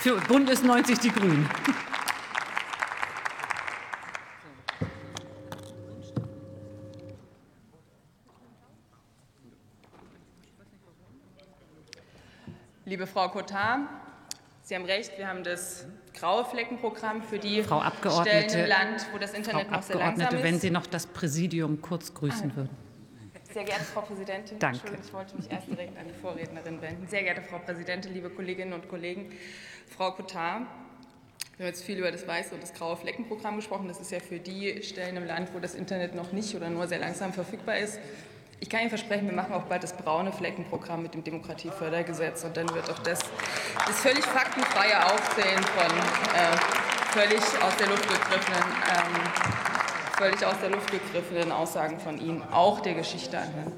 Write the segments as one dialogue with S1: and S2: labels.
S1: Für Bündnis 90 Die Grünen.
S2: Liebe Frau Cotard, Sie haben recht, wir haben das graue Fleckenprogramm für die
S1: Frau Abgeordnete,
S2: Stellen im Land, wo das Internet
S1: Frau
S2: noch sehr langsam
S1: Abgeordnete,
S2: ist.
S1: wenn Sie noch das Präsidium kurz grüßen
S2: Ah.
S1: würden.
S2: Sehr geehrte Frau Präsidentin,
S1: Danke.
S2: Entschuldigung, ich wollte mich erst direkt an die Vorrednerin wenden. Sehr geehrte Frau Präsidentin, liebe Kolleginnen und Kollegen, Frau Cotard, wir haben jetzt viel über das weiße und das graue Fleckenprogramm gesprochen. Das ist ja für die Stellen im Land, wo das Internet noch nicht oder nur sehr langsam verfügbar ist. Ich kann Ihnen versprechen, wir machen auch bald das braune Fleckenprogramm mit dem Demokratiefördergesetz und dann wird auch das, das völlig faktenfreie Aufzählen von äh, völlig aus der Luft gegriffenen ähm, völlig aus der Luft gegriffenen Aussagen von Ihnen auch der Geschichte anhören.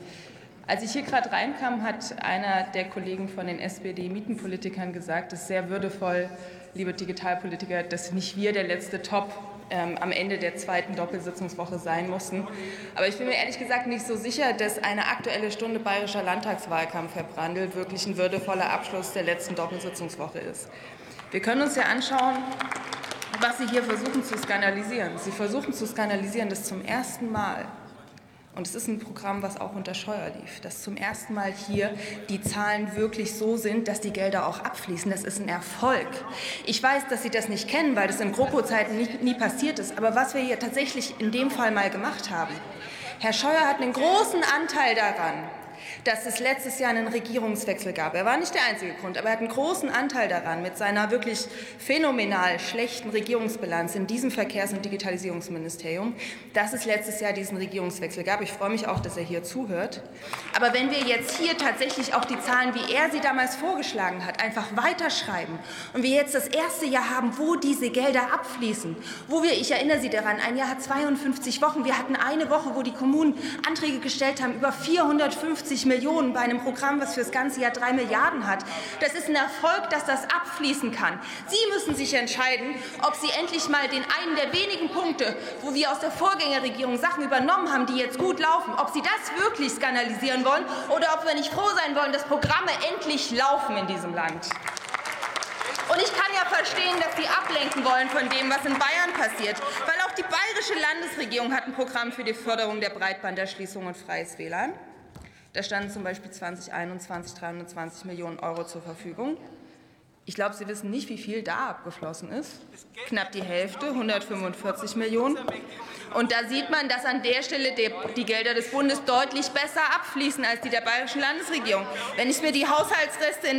S2: Als ich hier gerade reinkam, hat einer der Kollegen von den SPD-Mietenpolitikern gesagt, es ist sehr würdevoll, liebe Digitalpolitiker, dass nicht wir der letzte Top ähm, am Ende der zweiten Doppelsitzungswoche sein mussten. Aber ich bin mir ehrlich gesagt nicht so sicher, dass eine aktuelle Stunde bayerischer Landtagswahlkampf, Herr Brandl, wirklich ein würdevoller Abschluss der letzten Doppelsitzungswoche ist. Wir können uns ja anschauen, was Sie hier versuchen zu skandalisieren. Sie versuchen zu skandalisieren, dass zum ersten Mal, und es ist ein Programm, was auch unter Scheuer lief, dass zum ersten Mal hier die Zahlen wirklich so sind, dass die Gelder auch abfließen. Das ist ein Erfolg. Ich weiß, dass Sie das nicht kennen, weil das in GroKo-Zeiten nie, nie passiert ist. Aber was wir hier tatsächlich in dem Fall mal gemacht haben, Herr Scheuer hat einen großen Anteil daran, dass es letztes Jahr einen Regierungswechsel gab. Er war nicht der einzige Grund, aber er hat einen großen Anteil daran mit seiner wirklich phänomenal schlechten Regierungsbilanz in diesem Verkehrs- und Digitalisierungsministerium, dass es letztes Jahr diesen Regierungswechsel gab. Ich freue mich auch, dass er hier zuhört. Aber wenn wir jetzt hier tatsächlich auch die Zahlen, wie er sie damals vorgeschlagen hat, einfach weiterschreiben und wir jetzt das erste Jahr haben, wo diese Gelder abfließen, wo wir, ich erinnere Sie daran, ein Jahr hat 52 Wochen, wir hatten eine Woche, wo die Kommunen Anträge gestellt haben, über 450 Millionen bei einem Programm, was für das ganze Jahr drei Milliarden hat. Das ist ein Erfolg, dass das abfließen kann. Sie müssen sich entscheiden, ob Sie endlich mal den einen der wenigen Punkte, wo wir aus der Vorgängerregierung Sachen übernommen haben, die jetzt gut laufen, ob Sie das wirklich skandalisieren wollen oder ob wir nicht froh sein wollen, dass Programme endlich laufen in diesem Land. Und ich kann ja verstehen, dass Sie ablenken wollen von dem, was in Bayern passiert, weil auch die bayerische Landesregierung hat ein Programm für die Förderung der Breitbanderschließung und freies WLAN. Da standen zum Beispiel 2021 320 Millionen Euro zur Verfügung. Ich glaube, Sie wissen nicht, wie viel da abgeflossen ist. Knapp die Hälfte, 145 Millionen. Und da sieht man, dass an der Stelle die, Gelder des Bundes deutlich besser abfließen als die der bayerischen Landesregierung. Wenn ich mir die Haushaltsreste im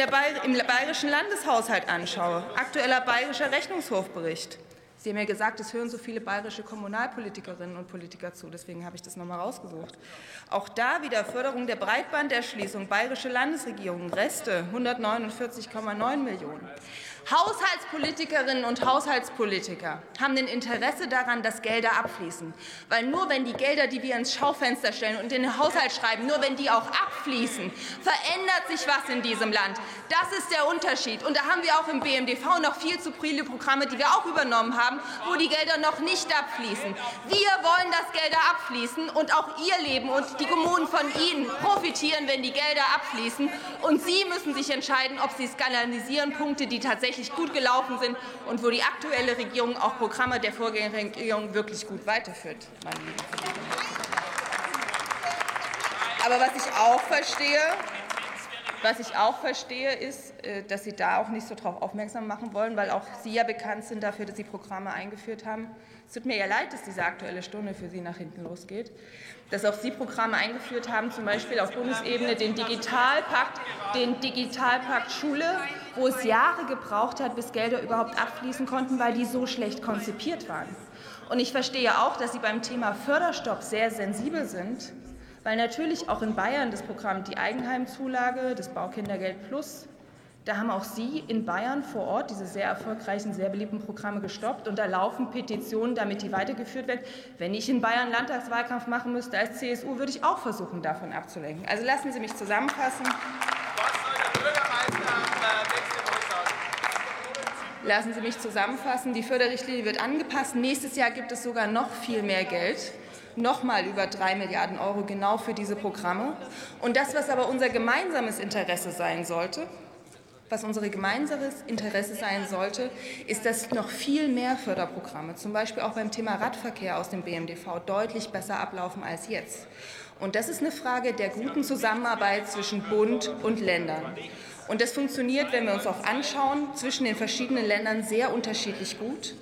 S2: bayerischen Landeshaushalt anschaue, aktueller bayerischer Rechnungshofbericht, Sie haben ja gesagt, es hören so viele bayerische Kommunalpolitikerinnen und Politiker zu, deswegen habe ich das nochmal rausgesucht. Auch da wieder Förderung der Breitbanderschließung, bayerische Landesregierung, Reste 149,9 Millionen. Haushaltspolitikerinnen und Haushaltspolitiker haben ein Interesse daran, dass Gelder abfließen. Weil nur wenn die Gelder, die wir ins Schaufenster stellen und in den Haushalt schreiben, nur wenn die auch abfließen, verändert sich was in diesem Land. Das ist der Unterschied. Und da haben wir auch im BMDV noch viel zu viele Programme, die wir auch übernommen haben, wo die Gelder noch nicht abfließen. Wir wollen, dass Gelder abfließen und auch Ihr Leben und die Kommunen von Ihnen profitieren, wenn die Gelder abfließen. Und Sie müssen sich entscheiden, ob Sie skandalisieren Punkte, die tatsächlich gut gelaufen sind und wo die aktuelle Regierung auch Programme der Vorgängerregierung wirklich gut weiterführt. Aber was ich auch verstehe, was ich auch verstehe, ist, äh, dass Sie da auch nicht so darauf aufmerksam machen wollen, weil auch Sie ja bekannt sind dafür, dass Sie Programme eingeführt haben. Es tut mir ja leid, dass diese Aktuelle Stunde für Sie nach hinten losgeht. Dass auch Sie Programme eingeführt haben, zum Beispiel auf Bundesebene den Digitalpakt, den Digitalpakt Schule, wo es Jahre gebraucht hat, bis Gelder überhaupt abfließen konnten, weil die so schlecht konzipiert waren. Und ich verstehe auch, dass Sie beim Thema Förderstopp sehr sensibel sind, weil natürlich auch in Bayern das Programm die Eigenheimzulage, das Baukindergeld Plus, da haben auch Sie in Bayern vor Ort diese sehr erfolgreichen, sehr beliebten Programme gestoppt und da laufen Petitionen, damit die weitergeführt werden. Wenn ich in Bayern Landtagswahlkampf machen müsste als CSU, würde ich auch versuchen, davon abzulenken. Also lassen Sie mich zusammenfassen. Lassen Sie mich zusammenfassen. Die Förderrichtlinie wird angepasst. Nächstes Jahr gibt es sogar noch viel mehr Geld noch mal über drei Milliarden Euro genau für diese Programme. Und das, was aber unser gemeinsames Interesse sein sollte, was unser gemeinsames Interesse sein sollte, ist, dass noch viel mehr Förderprogramme, zum Beispiel auch beim Thema Radverkehr aus dem BMDV, deutlich besser ablaufen als jetzt. Und das ist eine Frage der guten Zusammenarbeit zwischen Bund und Ländern. Und das funktioniert, wenn wir uns auch anschauen, zwischen den verschiedenen Ländern sehr unterschiedlich gut.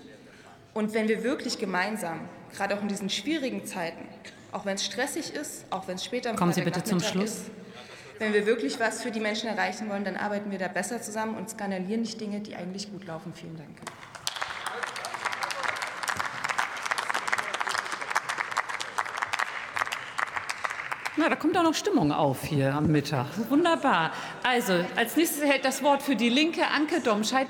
S2: Und wenn wir wirklich gemeinsam, gerade auch in diesen schwierigen Zeiten, auch wenn es stressig ist, auch wenn es später
S1: Kommen Sie bitte zum Schluss.
S2: ist, wenn wir wirklich was für die Menschen erreichen wollen, dann arbeiten wir da besser zusammen und skandalieren nicht Dinge, die eigentlich gut laufen. Vielen Dank.
S1: Na, da kommt auch noch Stimmung auf hier am Mittag. Wunderbar. Also, als nächstes erhält das Wort für die Linke Anke Domscheit.